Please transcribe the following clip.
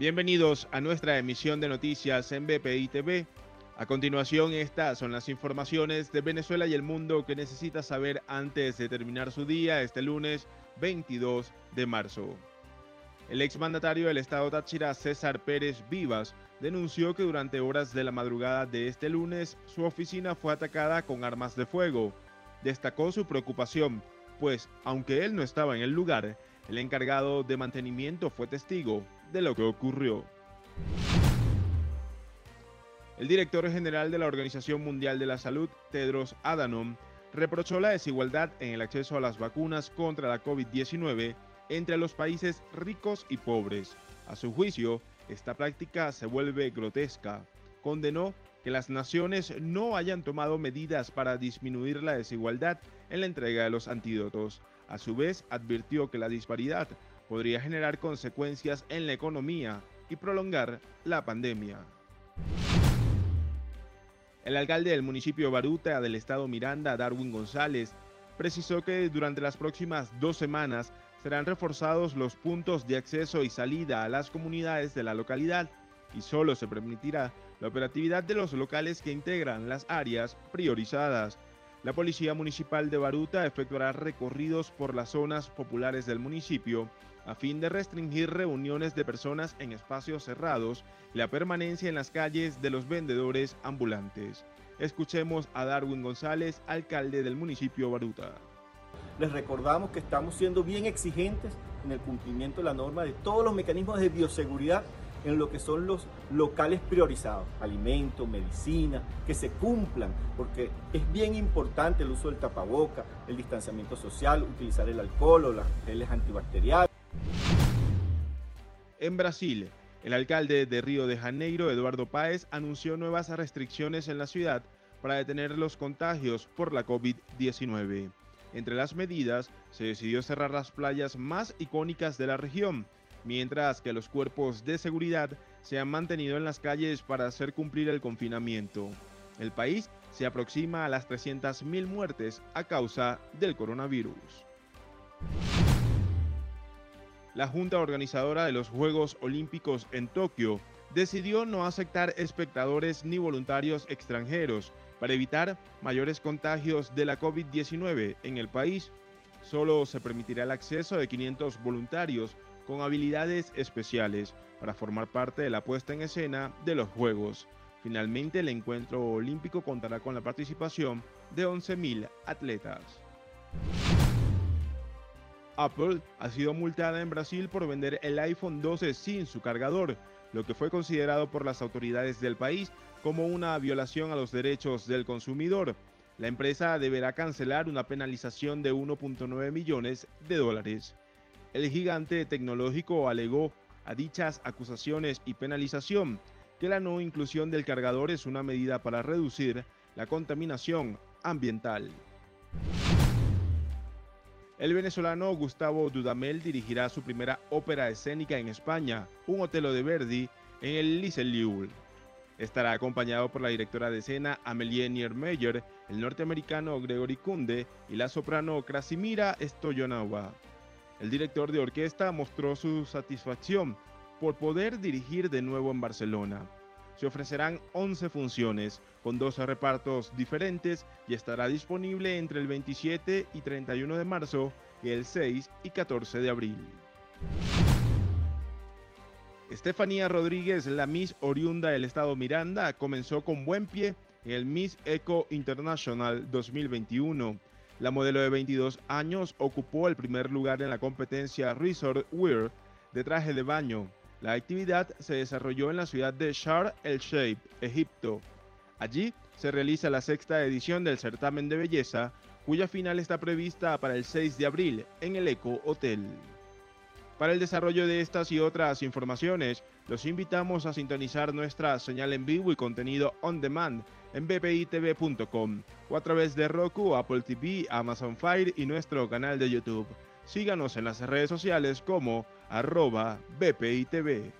Bienvenidos a nuestra emisión de noticias en BPI TV. A continuación, estas son las informaciones de Venezuela y el mundo que necesita saber antes de terminar su día este lunes 22 de marzo. El exmandatario del estado Táchira, César Pérez Vivas, denunció que durante horas de la madrugada de este lunes su oficina fue atacada con armas de fuego. Destacó su preocupación, pues aunque él no estaba en el lugar, el encargado de mantenimiento fue testigo de lo que ocurrió. El director general de la Organización Mundial de la Salud, Tedros Adhanom, reprochó la desigualdad en el acceso a las vacunas contra la COVID-19 entre los países ricos y pobres. A su juicio, esta práctica se vuelve grotesca. Condenó que las naciones no hayan tomado medidas para disminuir la desigualdad en la entrega de los antídotos. A su vez, advirtió que la disparidad podría generar consecuencias en la economía y prolongar la pandemia. El alcalde del municipio Baruta del estado Miranda, Darwin González, precisó que durante las próximas dos semanas serán reforzados los puntos de acceso y salida a las comunidades de la localidad y solo se permitirá la operatividad de los locales que integran las áreas priorizadas. La Policía Municipal de Baruta efectuará recorridos por las zonas populares del municipio a fin de restringir reuniones de personas en espacios cerrados la permanencia en las calles de los vendedores ambulantes. Escuchemos a Darwin González, alcalde del municipio Baruta. Les recordamos que estamos siendo bien exigentes en el cumplimiento de la norma de todos los mecanismos de bioseguridad en lo que son los locales priorizados, alimentos, medicina, que se cumplan, porque es bien importante el uso del tapaboca, el distanciamiento social, utilizar el alcohol o las geles antibacteriales. En Brasil, el alcalde de Río de Janeiro, Eduardo Páez, anunció nuevas restricciones en la ciudad para detener los contagios por la COVID-19. Entre las medidas, se decidió cerrar las playas más icónicas de la región, mientras que los cuerpos de seguridad se han mantenido en las calles para hacer cumplir el confinamiento. El país se aproxima a las 300.000 muertes a causa del coronavirus. La Junta Organizadora de los Juegos Olímpicos en Tokio decidió no aceptar espectadores ni voluntarios extranjeros para evitar mayores contagios de la COVID-19 en el país. Solo se permitirá el acceso de 500 voluntarios con habilidades especiales para formar parte de la puesta en escena de los Juegos. Finalmente, el encuentro olímpico contará con la participación de 11.000 atletas. Apple ha sido multada en Brasil por vender el iPhone 12 sin su cargador, lo que fue considerado por las autoridades del país como una violación a los derechos del consumidor. La empresa deberá cancelar una penalización de 1.9 millones de dólares. El gigante tecnológico alegó a dichas acusaciones y penalización que la no inclusión del cargador es una medida para reducir la contaminación ambiental. El venezolano Gustavo Dudamel dirigirá su primera ópera escénica en España, Un Otelo de Verdi, en el Lieu. Estará acompañado por la directora de escena Amelie Niermeyer, el norteamericano Gregory Kunde y la soprano Krasimira Stoyanova. El director de orquesta mostró su satisfacción por poder dirigir de nuevo en Barcelona. Se ofrecerán 11 funciones con 12 repartos diferentes y estará disponible entre el 27 y 31 de marzo y el 6 y 14 de abril. Estefanía Rodríguez, la Miss oriunda del estado Miranda, comenzó con buen pie en el Miss Eco International 2021 la modelo de 22 años ocupó el primer lugar en la competencia Resort Wear de traje de baño. La actividad se desarrolló en la ciudad de Shar el Sheikh, Egipto. Allí se realiza la sexta edición del certamen de belleza, cuya final está prevista para el 6 de abril en el Eco Hotel. Para el desarrollo de estas y otras informaciones, los invitamos a sintonizar nuestra señal en vivo y contenido on demand en bpitv.com o a través de Roku, Apple TV, Amazon Fire y nuestro canal de YouTube. Síganos en las redes sociales como arroba bpitv.